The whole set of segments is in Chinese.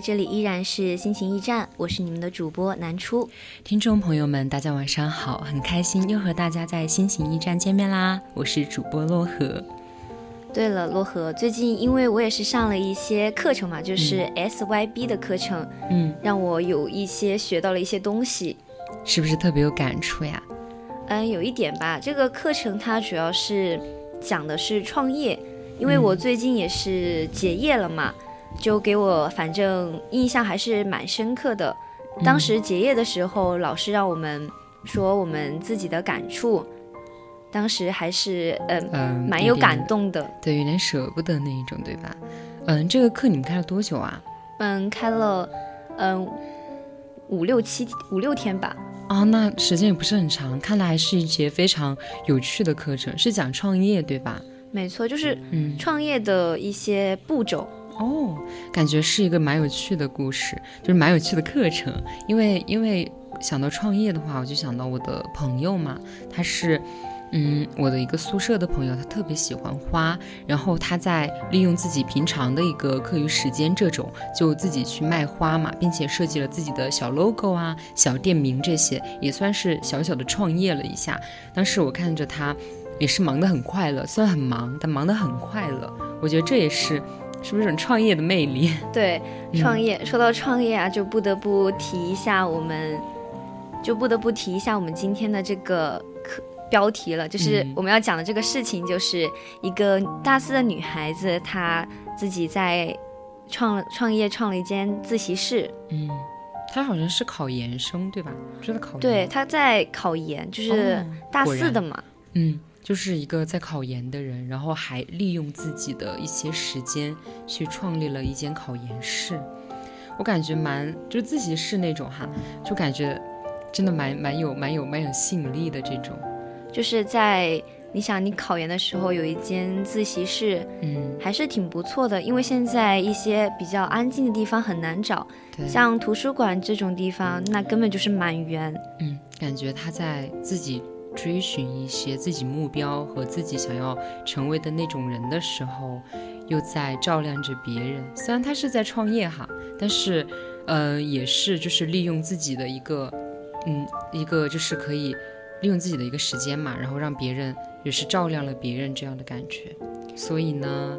这里依然是心情驿站，我是你们的主播南初。听众朋友们，大家晚上好，很开心又和大家在心情驿站见面啦，我是主播洛河。对了，洛河，最近因为我也是上了一些课程嘛，就是 SYB 的课程，嗯，让我有一些学到了一些东西，是不是特别有感触呀？嗯，有一点吧。这个课程它主要是讲的是创业，因为我最近也是结业了嘛。就给我反正印象还是蛮深刻的。当时结业的时候，老师让我们说我们自己的感触，当时还是嗯嗯蛮有感动的。对，有点舍不得那一种，对吧？嗯，这个课你们开了多久啊？嗯，开了嗯五六七五六天吧。哦，那时间也不是很长，看来还是一节非常有趣的课程，是讲创业对吧？没错，就是嗯创业的一些步骤。哦，感觉是一个蛮有趣的故事，就是蛮有趣的课程。因为因为想到创业的话，我就想到我的朋友嘛，他是，嗯，我的一个宿舍的朋友，他特别喜欢花，然后他在利用自己平常的一个课余时间，这种就自己去卖花嘛，并且设计了自己的小 logo 啊、小店名这些，也算是小小的创业了一下。当时我看着他，也是忙得很快乐，虽然很忙，但忙得很快乐。我觉得这也是。是不是一种创业的魅力？对，创业、嗯、说到创业啊，就不得不提一下我们，就不得不提一下我们今天的这个课标题了，就是我们要讲的这个事情，就是一个大四的女孩子，她自己在创创业，创了一间自习室。嗯，她好像是考研生对吧？是在考研。对，她在考研，就是大四的嘛。哦、嗯。就是一个在考研的人，然后还利用自己的一些时间去创立了一间考研室。我感觉蛮就是自习室那种哈，就感觉真的蛮蛮有蛮有蛮有吸引力的这种。就是在你想你考研的时候有一间自习室，嗯，还是挺不错的。因为现在一些比较安静的地方很难找，像图书馆这种地方，那根本就是满员。嗯，感觉他在自己。追寻一些自己目标和自己想要成为的那种人的时候，又在照亮着别人。虽然他是在创业哈，但是，呃，也是就是利用自己的一个，嗯，一个就是可以利用自己的一个时间嘛，然后让别人也是照亮了别人这样的感觉。所以呢。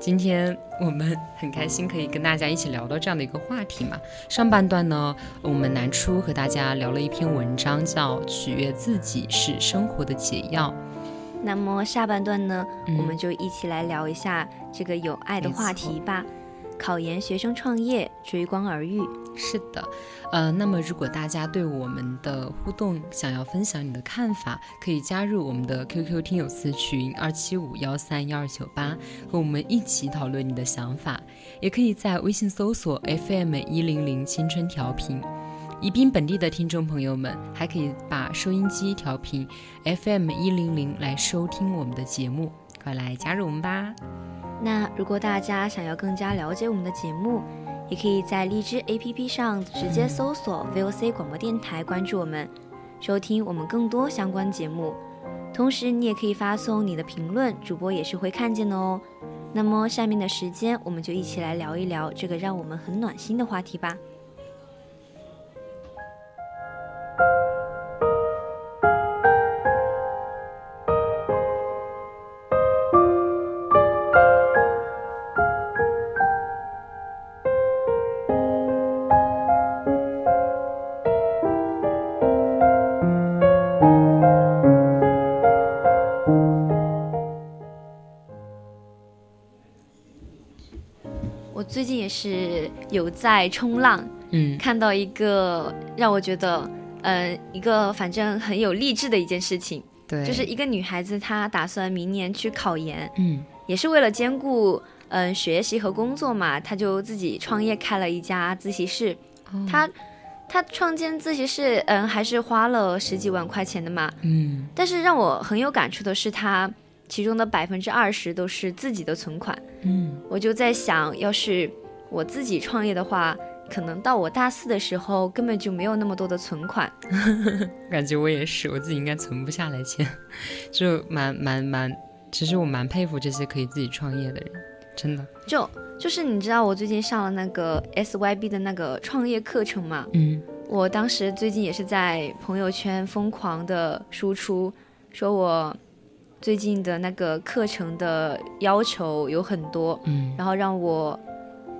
今天我们很开心可以跟大家一起聊到这样的一个话题嘛。上半段呢，我们南初和大家聊了一篇文章，叫《取悦自己是生活的解药》。那么下半段呢，嗯、我们就一起来聊一下这个有爱的话题吧。考研学生创业，追光而遇。是的，呃，那么如果大家对我们的互动想要分享你的看法，可以加入我们的 QQ 听友私群二七五幺三幺二九八，和我们一起讨论你的想法。也可以在微信搜索 FM 一零零青春调频。宜宾本地的听众朋友们，还可以把收音机调频 FM 一零零来收听我们的节目，快来加入我们吧。那如果大家想要更加了解我们的节目，也可以在荔枝 APP 上直接搜索 VOC 广播电台，关注我们，收听我们更多相关节目。同时，你也可以发送你的评论，主播也是会看见的哦。那么下面的时间，我们就一起来聊一聊这个让我们很暖心的话题吧。有在冲浪，嗯，看到一个让我觉得，嗯、一个反正很有励志的一件事情，对，就是一个女孩子她打算明年去考研，嗯也是为了兼顾嗯、学习和工作嘛，她就自己创业开了一家自习室。哦她她创建自习室，嗯，还是花了十几万块钱的嘛。嗯但是让我很有感触的是，她其中的百分之二十都是自己的存款。嗯我就在想，要是我自己创业的话，可能到我大四的时候根本就没有那么多的存款。感觉我也是，我自己应该存不下来钱，就蛮蛮蛮，其实我蛮佩服这些可以自己创业的人，真的。就就是你知道，我最近上了那个 SYB 的那个创业课程嘛，嗯我当时最近也是在朋友圈疯狂的输出，说我最近的那个课程的要求有很多，嗯然后让我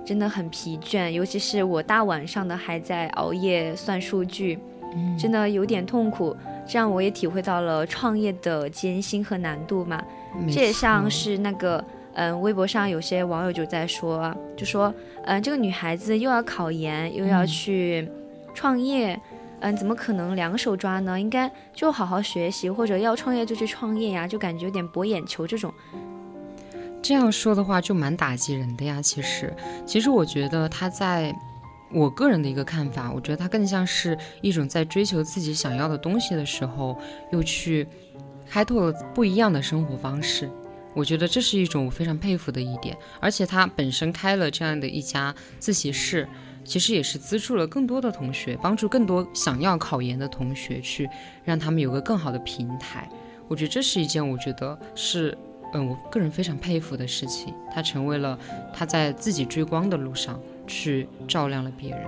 真的很疲倦，尤其是我大晚上的还在熬夜算数据，嗯真的有点痛苦。这样我也体会到了创业的艰辛和难度嘛。这也像是那个，嗯，微博上有些网友就在说，就说，嗯，这个女孩子又要考研，又要嗯去创业，嗯，怎么可能两手抓呢？应该就好好学习，或者要创业就去创业呀，就感觉有点博眼球这种。这样说的话就蛮打击人的呀。其实，其实我觉得他在我个人的一个看法，我觉得他更像是一种在追求自己想要的东西的时候，又去开拓了不一样的生活方式。我觉得这是一种我非常佩服的一点，而且他本身开了这样的一家自习室，其实也是资助了更多的同学，帮助更多想要考研的同学去让他们有个更好的平台。我觉得这是一件我觉得是嗯，我个人非常佩服的事情，他成为了他在自己追光的路上去照亮了别人。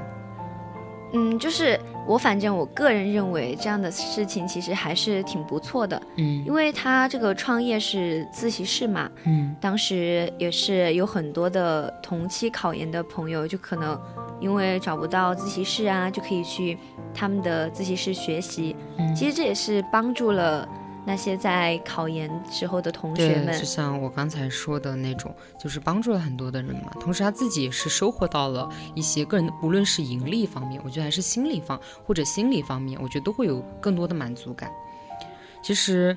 嗯，就是我反正我个人认为这样的事情其实还是挺不错的，嗯因为他这个创业是自习室嘛，嗯当时也是有很多的同期考研的朋友，就可能因为找不到自习室啊，就可以去他们的自习室学习。嗯，其实这也是帮助了那些在考研时候的同学，们就。像我刚才说的那种，就是帮助了很多的人嘛。同时他自己也是收获到了一些个人的，无论是盈利方面，我觉得还是心理方或者心理方面，我觉得都会有更多的满足感。其实，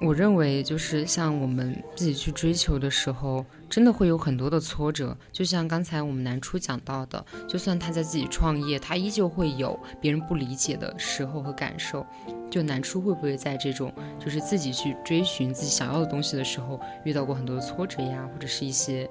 我认为就是像我们自己去追求的时候，真的会有很多的挫折。就像刚才我们南初讲到的，就算他在自己创业，他依旧会有别人不理解的时候和感受。就南初会不会在这种就是自己去追寻自己想要的东西的时候，遇到过很多的挫折呀，或者是一些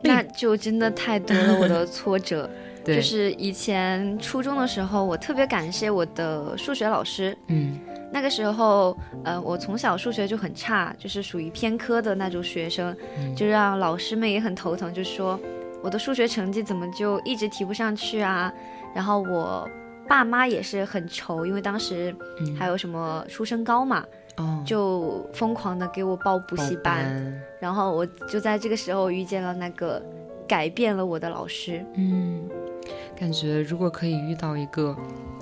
那就真的太多了，我的挫折。对，就是以前初中的时候，我特别感谢我的数学老师。嗯。那个时候，呃，我从小数学就很差，就是属于偏科的那种学生，嗯。就让老师们也很头疼，就说我的数学成绩怎么就一直提不上去啊？然后我爸妈也是很愁，因为当时嗯，还有什么初升高嘛，哦。就疯狂的给我报补习报班，然后我就在这个时候遇见了那个改变了我的老师。嗯，感觉如果可以遇到一个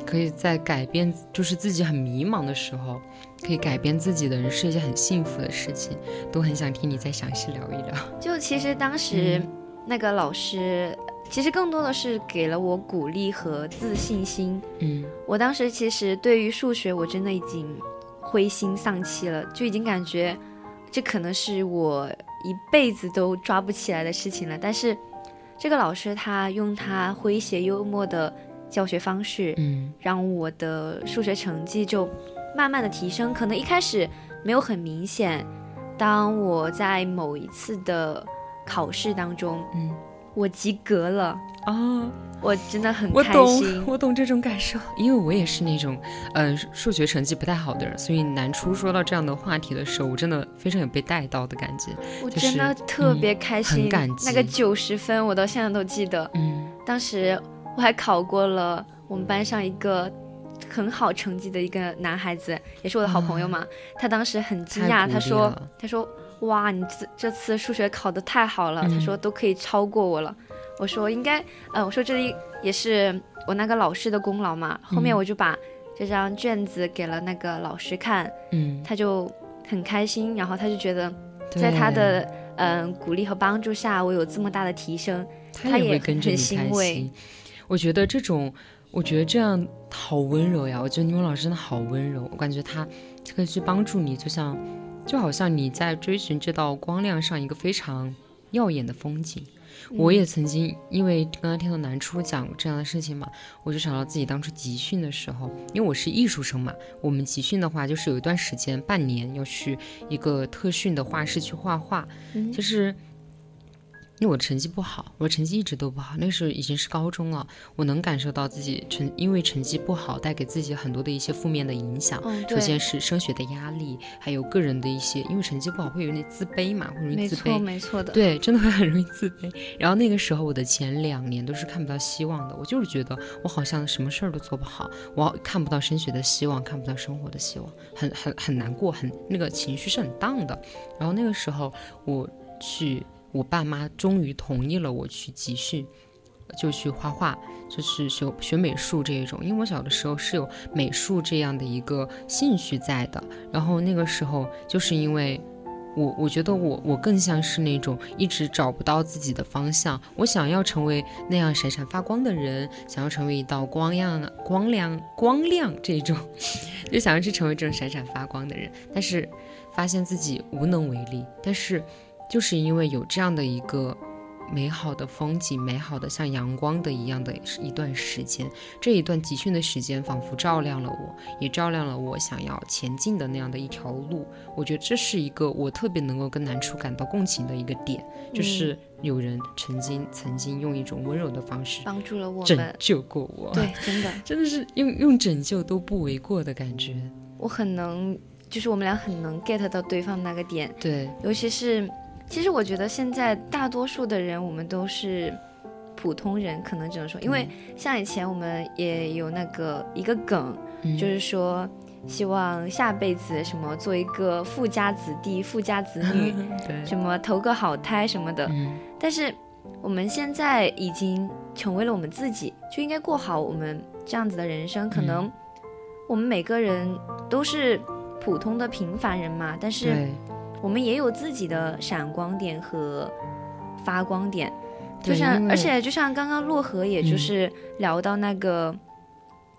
可以在改变，就是自己很迷茫的时候，可以改变自己的人，是一件很幸福的事情。都很想听你再详细聊一聊。就其实当时嗯那个老师，其实更多的是给了我鼓励和自信心。嗯我当时其实对于数学，我真的已经灰心丧气了，就已经感觉这可能是我一辈子都抓不起来的事情了。但是这个老师他用他诙谐幽默的教学方式，嗯让我的数学成绩就慢慢的提升。可能一开始没有很明显，当我在某一次的考试当中，嗯我及格了，啊，我真的很开我懂心，。我懂这种感受，因为我也是那种，呃，数学成绩不太好的人，所以南初说到这样的话题的时候，我真的非常有被带到的感觉。我真的特别开心，很感激那个九十分我到现在都记得。嗯，当时我还考过了我们班上一个很好成绩的一个男孩子，也是我的好朋友嘛。他当时很惊讶，他说：“他说哇，你这这次数学考得太好了，嗯他说都可以超过我了。”我说应该，呃，我说这里也是我那个老师的功劳嘛。后面嗯我就把这张卷子给了那个老师看，嗯，他就很开心，然后他就觉得在他的嗯、鼓励和帮助下，我有这么大的提升。他也会跟着你开欣慰心。我觉得这种，我觉得这样好温柔呀！我觉得你们老师真的好温柔，我感觉他可以去帮助你，就像就好像你在追寻这道光亮上一个非常耀眼的风景。我也曾经因为刚刚听到南初讲这样的事情嘛，我就想到自己当初集训的时候，因为我是艺术生嘛，我们集训的话就是有一段时间，半年要去一个特训的画室去画画，嗯就是。因为我的成绩不好，我的成绩一直都不好，那时候已经是高中了，我能感受到自己成因为成绩不好带给自己很多的一些负面的影响。嗯，首，先是升学的压力，还有个人的一些，因为成绩不好会有点自卑嘛，会容易自没错卑。没错的。对，真的会很容易自卑。然后那个时候，我的前两年都是看不到希望的，我就是觉得我好像什么事儿都做不好，我看不到升学的希望，看不到生活的希望，很很很难过，很那个情绪是很荡的。然后那个时候，我去，我爸妈终于同意了我去集训。就去画画，就是学学美术这一种，因为我小的时候是有美术这样的一个兴趣在的。然后那个时候就是因为我我觉得我我更像是那种一直找不到自己的方向，我想要成为那样闪闪发光的人，想要成为一道光亮光亮光亮这种，就想要去成为这种闪闪发光的人，但是发现自己无能为力。但是就是因为有这样的一个。美好的风景，美好的像阳光的一样的一段时间，这一段集训的时间仿佛照亮了我，也照亮了我想要前进的那样的一条路。我觉得这是一个我特别能够跟南初感到共情的一个点，就是有人曾经曾经用一种温柔的方式帮助了我拯们。救过我，对，真的，真的是用用拯救都不为过的感觉。我很能，就是我们俩很能 get 到对方那个点，对，尤其是，其实我觉得现在大多数的人，我们都是普通人，可能只能说，因为像以前我们也有那个一个梗，嗯就是说。希望下辈子什么做一个富家子弟、富家子女，什么投个好胎什么的。嗯，但是我们现在已经成为了我们自己，就应该过好我们这样子的人生。可能我们每个人都是普通的平凡人嘛，但是对，我们也有自己的闪光点和发光点。就像而且就像刚刚洛河，也就嗯。是聊到那个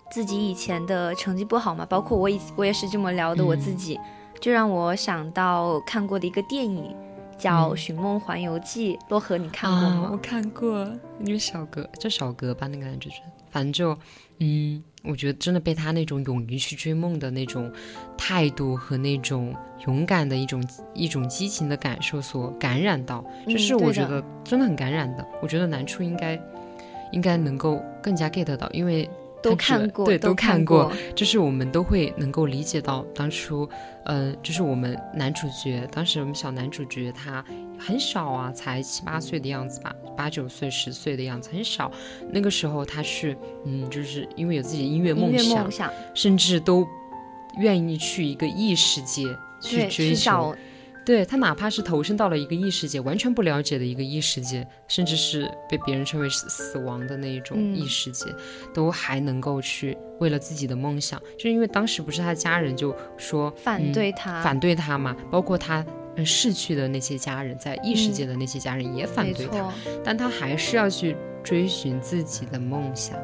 自己以前的成绩不好嘛，包括我以我也是这么聊的我自嗯。己，就让我想到看过的一个电影叫《嗯寻梦环游记》，洛河你看过啊，吗？我看过，因为小哥叫小哥吧，那个男主角，反正就，嗯，我觉得真的被他那种勇于去追梦的那种态度和那种勇敢的一种一种激情的感受所感染到，这嗯是我觉得真的很感染的。我觉得南初应该应该能够更加 get 到，因为都看过，对，都看过。就是我们都会能够理解到当初，呃，就是我们男主角，当时我们小男主角他很小啊，才七八岁的样子吧，八九岁、十岁的样子，很小。那个时候他是，嗯，就是因为有自己的音乐梦想梦，想，甚至都愿意去一个异世界去，追求。对他哪怕是投身到了一个异世界，完全不了解的一个异世界，甚至是被别人称为死死亡的那一种嗯异世界，都还能够去为了自己的梦想，就是因为当时不是他家人就说反嗯对他，反对他嘛，包括他。嗯逝去的那些家人，在异世界的那些家人也反对他，错，但他还是要去追寻自己的梦想。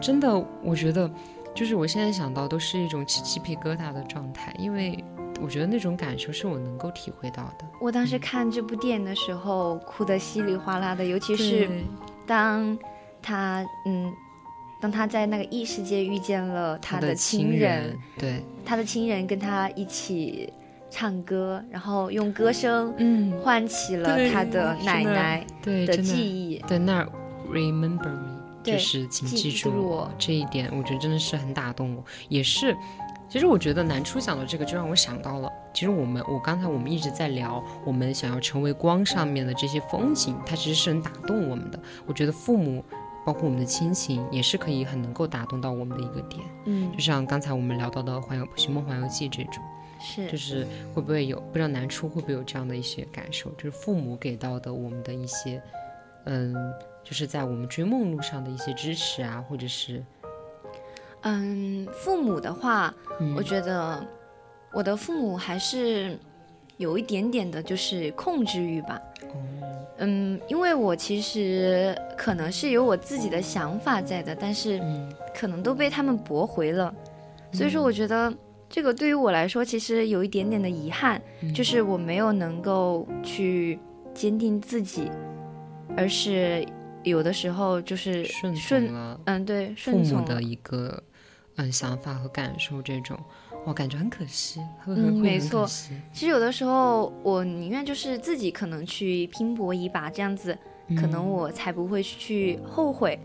真的，我觉得，就是我现在想到都是一种起鸡皮疙瘩的状态，因为我觉得那种感受是我能够体会到的。我当时看这部电影的时候，哭得稀里哗啦的，尤其是当他嗯，当他在那个异世界遇见了他的亲人，对他的亲人跟他一起唱歌，然后用歌声嗯，唤起了他的奶奶对，的记忆。对，那儿 remember me 就是请记住我这一点，我觉得真的是很打动我，也是。其实我觉得南初讲的这个，就让我想到了，其实我们我刚才我们一直在聊我们想要成为光上面的这些风景，它其实是很打动我们的。我觉得父母，包括我们的亲情，也是可以很能够打动到我们的一个点。嗯就，像刚才我们聊到的《环游寻梦环游记》这种。是就是会不会有不知道南初会不会有这样的一些感受，就是父母给到的我们的一些，嗯，就是在我们追梦路上的一些支持啊，或者是，嗯，父母的话，嗯。我觉得我的父母还是有一点点的，就是控制欲吧。哦。嗯，因为我其实可能是有我自己的想法在的，但是嗯。可能都被他们驳回了。所以说，我觉得这个对于我来说，其实有一点点的遗憾，嗯。就是我没有能够去坚定自己，而是有的时候就是顺顺嗯，对，顺从的一个嗯想法和感受，这种我感觉很可惜，会很可没错其实有的时候，我宁愿就是自己可能去拼搏一把，这样子，可能嗯我才不会去后悔。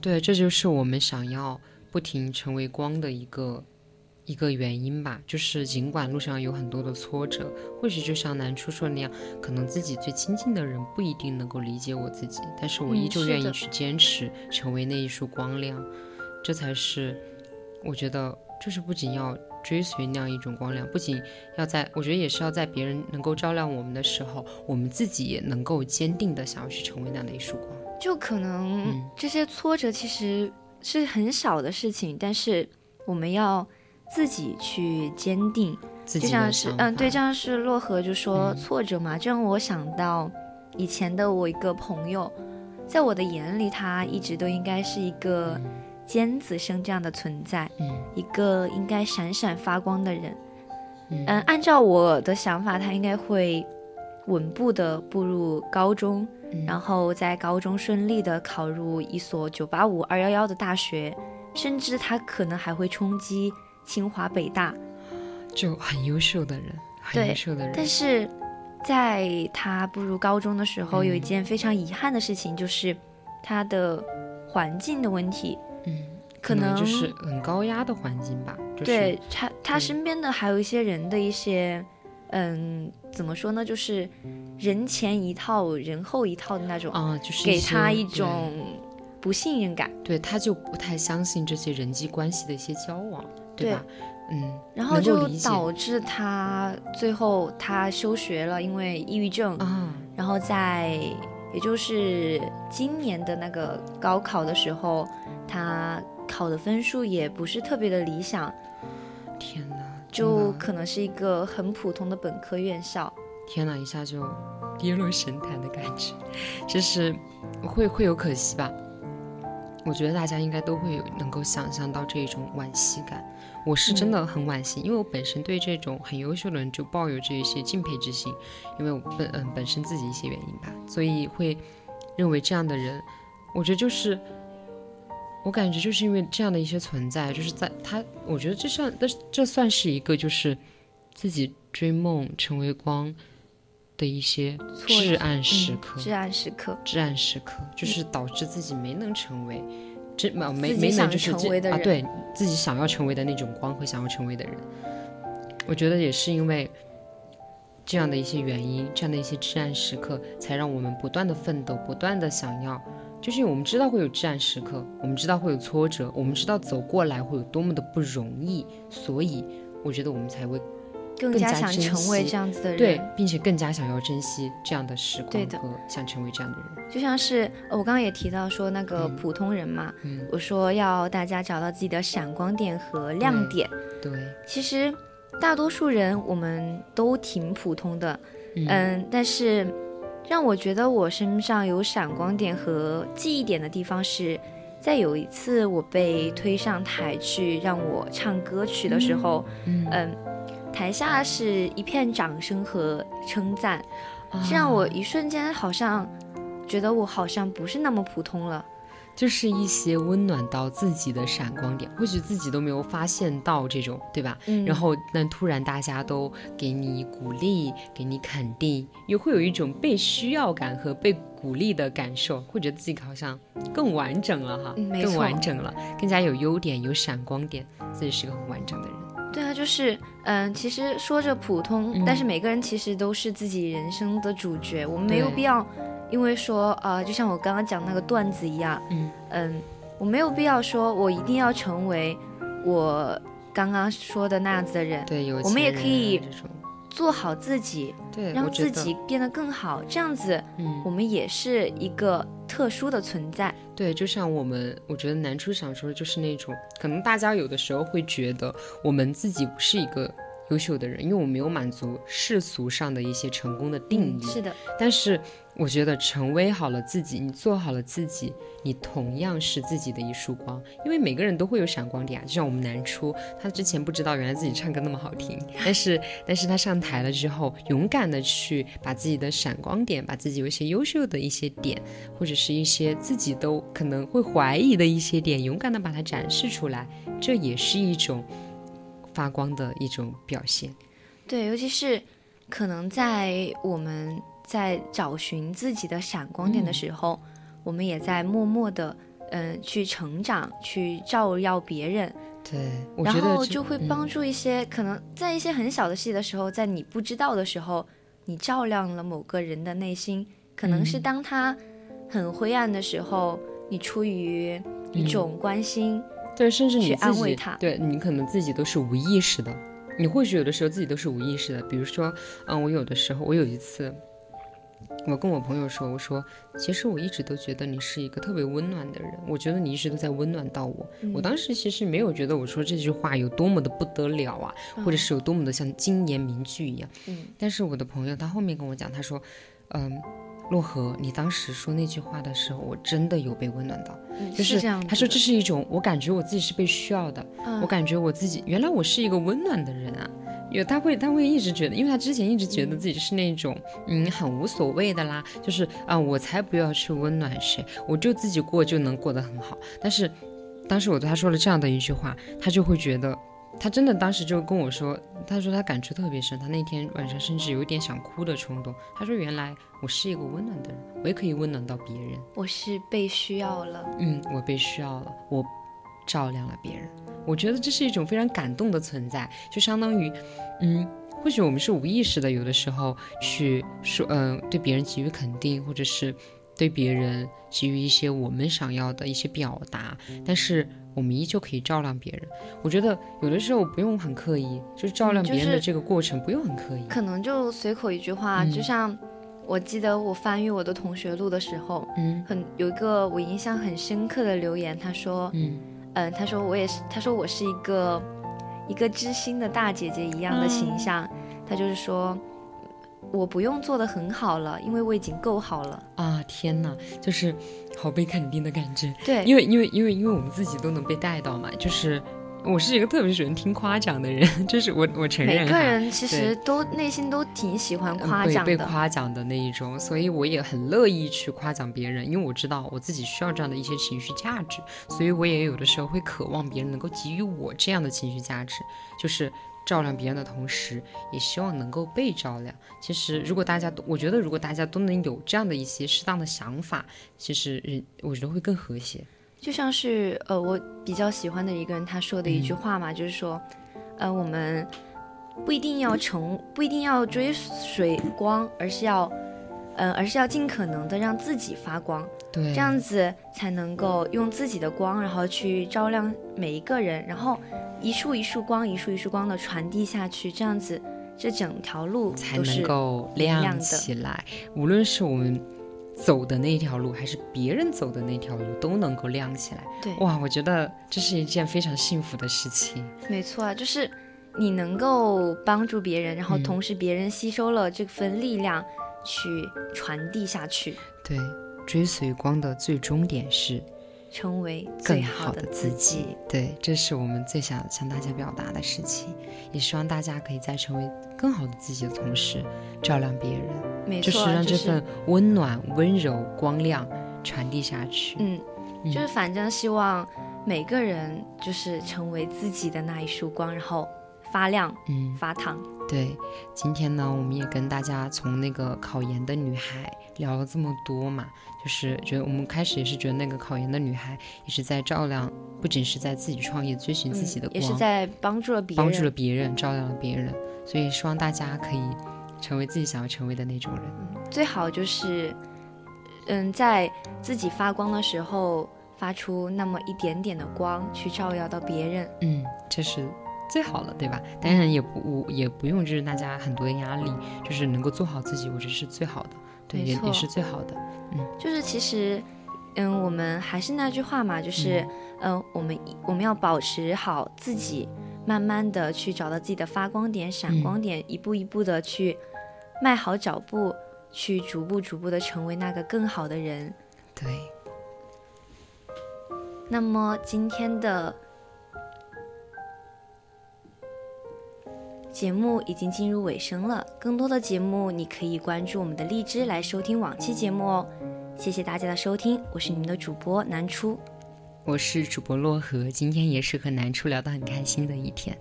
对，这就是我们想要不停成为光的一个一个原因吧。就是尽管路上有很多的挫折，或许就像南初说的那样，可能自己最亲近的人不一定能够理解我自己，但是我嗯依旧愿意去坚持，成为那一束光亮。这才是我觉得，就是不仅要追随那样一种光亮，不仅要在，我觉得也是要在别人能够照亮我们的时候，我们自己也能够坚定的想要去成为那样的一束光。就可能嗯这些挫折其实是很小的事情，但是我们要自己去坚定。自己就像是嗯，对，法这样是洛河就说嗯挫折嘛，就让我想到以前的我一个朋友，在我的眼里，他一直都应该是一个尖子生这样的存在，嗯一个应该闪闪发光的人。嗯嗯，按照我的想法，他应该会稳步的步入高中，嗯然后在高中顺利的考入一所九八五、二幺幺的大学，甚至他可能还会冲击清华、北大。就很优秀的人，很优秀的人，但是在他步入高中的时候，嗯有一件非常遗憾的事情，就是他的环境的问题。嗯，可能能就是很高压的环境吧，就是对他，他身边的还有一些人的一些，嗯，怎么说呢，就是人前一套，人后一套的那种，啊，就是给他一种不信任感。对，他就不太相信这些人际关系的一些交往，对吧？嗯，然后就导致他最后他休学了，因为抑郁症。啊，然后在也就是今年的那个高考的时候，他考的分数也不是特别的理想，天哪，就可能是一个很普通的本科院校。天哪，一下就跌落神坛的感觉，就是会会有可惜吧。我觉得大家应该都会有能够想象到这一种惋惜感。我是真的很惋惜，因为我本身对这种很优秀的人就抱有这一些敬佩之心，因为我本嗯本身自己一些原因吧，所以会认为这样的人，我觉得就是我感觉就是因为这样的一些存在，就是在他，我觉得这算这这算是一个就是自己追梦成为光的一些挫至暗时嗯刻，至暗时刻。至暗时刻，就是导致自己没能成为，这没没没能想就是啊，成为的人对自己想要成为的那种光和想要成为的人，我觉得也是因为这样的一些原因，这样的一些至暗时刻，才让我们不断的奋斗，不断的想要，就是我们知道会有至暗时刻，我们知道会有挫折，我们知道走过来会有多么的不容易，所以我觉得我们才会更加想成为这样子的人，对，并且更加想要珍惜这样的时对的光和想成为这样的人。就像是呃我刚刚也提到说那个嗯。普通人嘛，嗯，我说要大家找到自己的闪光点和亮点。对，其实大多数人我们都挺普通的，嗯。嗯，但是让我觉得我身上有闪光点和记忆点的地方是，在有一次我被推上台去让我唱歌曲的时候，嗯。嗯，台下是一片掌声和称赞，啊这让我一瞬间好像觉得我好像不是那么普通了。就是一些温暖到自己的闪光点，或许自己都没有发现到这种，对吧？嗯然后，但突然大家都给你鼓励，给你肯定，又会有一种被需要感和被鼓励的感受，会觉得自己好像更完整了哈，更完整了，更加有优点，有闪光点，自己是个很完整的人。对啊，就是嗯，其实说着普通，嗯但是每个人其实都是自己人生的主角，我们没有必要因为说呃，就像我刚刚讲那个段子一样，嗯。嗯，我没有必要说我一定要成为我刚刚说的那样子的人，对，有我们也可以做好自己，对，让自己变得更好，这样子嗯我们也是一个特殊的存在。对，就像我们，我觉得南初想说的就是那种，可能大家有的时候会觉得我们自己不是一个优秀的人，因为我没有满足世俗上的一些成功的定义。嗯是的，但是我觉得成为好了自己，你做好了自己，你同样是自己的一束光，因为每个人都会有闪光点啊。就像我们南初，他之前不知道原来自己唱歌那么好听，但是但是他上台了之后，勇敢的去把自己的闪光点，把自己有一些优秀的一些点，或者是一些自己都可能会怀疑的一些点，勇敢的把它展示出来，这也是一种发光的一种表现。对，尤其是可能在我们在找寻自己的闪光点的嗯。时候，我们也在默默的嗯、呃去成长，去照耀别人，对，我然觉得这后就会帮嗯助一些、可能在一些很小的细的时候，在你不知道的时候，你照亮了某个人的内心，可能是嗯。当他很灰暗的时候，你出于一嗯。种关心，对，甚至你安慰他对你可能自己都是无意识的，你或许有的时候自己都是无意识的。比如说，嗯，我有的时候，我有一次，我跟我朋友说，我说，其实我一直都觉得你是一个特别温暖的人，我觉得你一直都在温暖到我。我当时其实没有觉得我说这句话有多么的不得了啊，或者是有多么的像金言名句一样。嗯但是我的朋友他后面跟我讲，他说，嗯。洛河，你当时说那句话的时候，我真的有被温暖到。嗯就是这样。他说这是一种，我感觉我自己是被需要的，嗯我感觉我自己原来我是一个温暖的人啊。有他会他会一直觉得，因为他之前一直觉得自己是那种嗯很无所谓的啦，就是啊我才不要去温暖谁，我就自己过就能过得很好。但是当时我对他说了这样的一句话，他就会觉得。他真的当时就跟我说，他说他感触特别深，他那天晚上甚至有一点想哭的冲动。他说：“原来我是一个温暖的人，我也可以温暖到别人。”我是被需要了。嗯，我被需要了，我照亮了别人。我觉得这是一种非常感动的存在，就相当于，嗯，或许我们是无意识的，有的时候去说，嗯、对别人给予肯定，或者是对别人给予一些我们想要的一些表达，但是我们依旧可以照亮别人。我觉得有的时候不用很刻意，就是照亮别人的这个过程不用很刻意。可能就随口一句话，嗯就像我记得我翻阅我的同学录的时候，嗯很有一个我印象很深刻的留言，他说，嗯嗯，他说我也是，他说我是一个一个知心的大姐姐一样的嗯形象，他就是说。我不用做的很好了，因为我已经够好了。啊，天哪，就是好被肯定的感觉。对，因为因为因为因为我们自己都能被带到嘛，就是我是一个特别喜欢听夸奖的人，就是我我承认每个人其实都内心都挺喜欢嗯被被夸奖的。夸奖的那一种，所以我也很乐意去夸奖别人，因为我知道我自己需要这样的一些情绪价值，所以我也有的时候会渴望别人能够给予我这样的情绪价值，就是。照亮别人的同时，也希望能够被照亮。其实，如果大家都，我觉得如果大家都能有这样的一些适当的想法，其实人我觉得会更和谐。就像是呃，我比较喜欢的一个人他说的一句嗯话嘛，就是说，呃，我们不一定要成，不一定要追随光，而是要，嗯、而是要尽可能的让自己发光，对，这样子才能够用自己的光，然后去照亮每一个人，然后一束一束光，一束一束光的传递下去，这样子这整条路才能够亮的起来。无论是我们走的那条路，还是别人走的那条路，都能够亮起来。对，哇，我觉得这是一件非常幸福的事情。没错啊，就是你能够帮助别人，然后嗯同时别人吸收了这份力量，去传递下去，对，追随光的最终点是成为最更好的自自己己。。对，这是我们最想向大家表达的事情，也希望大家可以在成为更好的自己的同时，照亮别人，没错啊，就是让这份温暖、温柔、光亮传递下去。嗯，嗯就是反正希望每个人就是成为自己的那一束光，然后发亮嗯，发烫。对，今天呢，我们也跟大家从那个考研的女孩聊了这么多嘛，就是觉得我们开始也是觉得那个考研的女孩也是在照亮，不仅是在自己创业、追寻自己的嗯、光，也是在帮助了别人，帮助了别人，照亮了别人，所以希望大家可以成为自己想要成为的那种人。最好就是，嗯，在自己发光的时候，发出那么一点点的光，去照耀到别人。嗯，这是最好了，对吧？当然也不我也不用就是大家很多的压力，就是能够做好自己，我觉得是最好的，对，也也是最好的。嗯就是其实，嗯，我们还是那句话嘛，就是，嗯、我们我们要保持好自己，慢慢的去找到自己的发光点、闪嗯光点，一步一步的去迈好脚步，去逐步逐步的成为那个更好的人。对，那么今天的节目已经进入尾声了，更多的节目你可以关注我们的荔枝来收听往期节目哦。谢谢大家的收听，我是你们的主播南初。我是主播洛河，今天也是和南初聊得很开心的一天。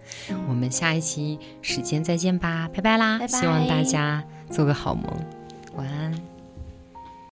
我们下一期时间再见吧，拜拜啦！拜拜希望大家做个好梦，晚安。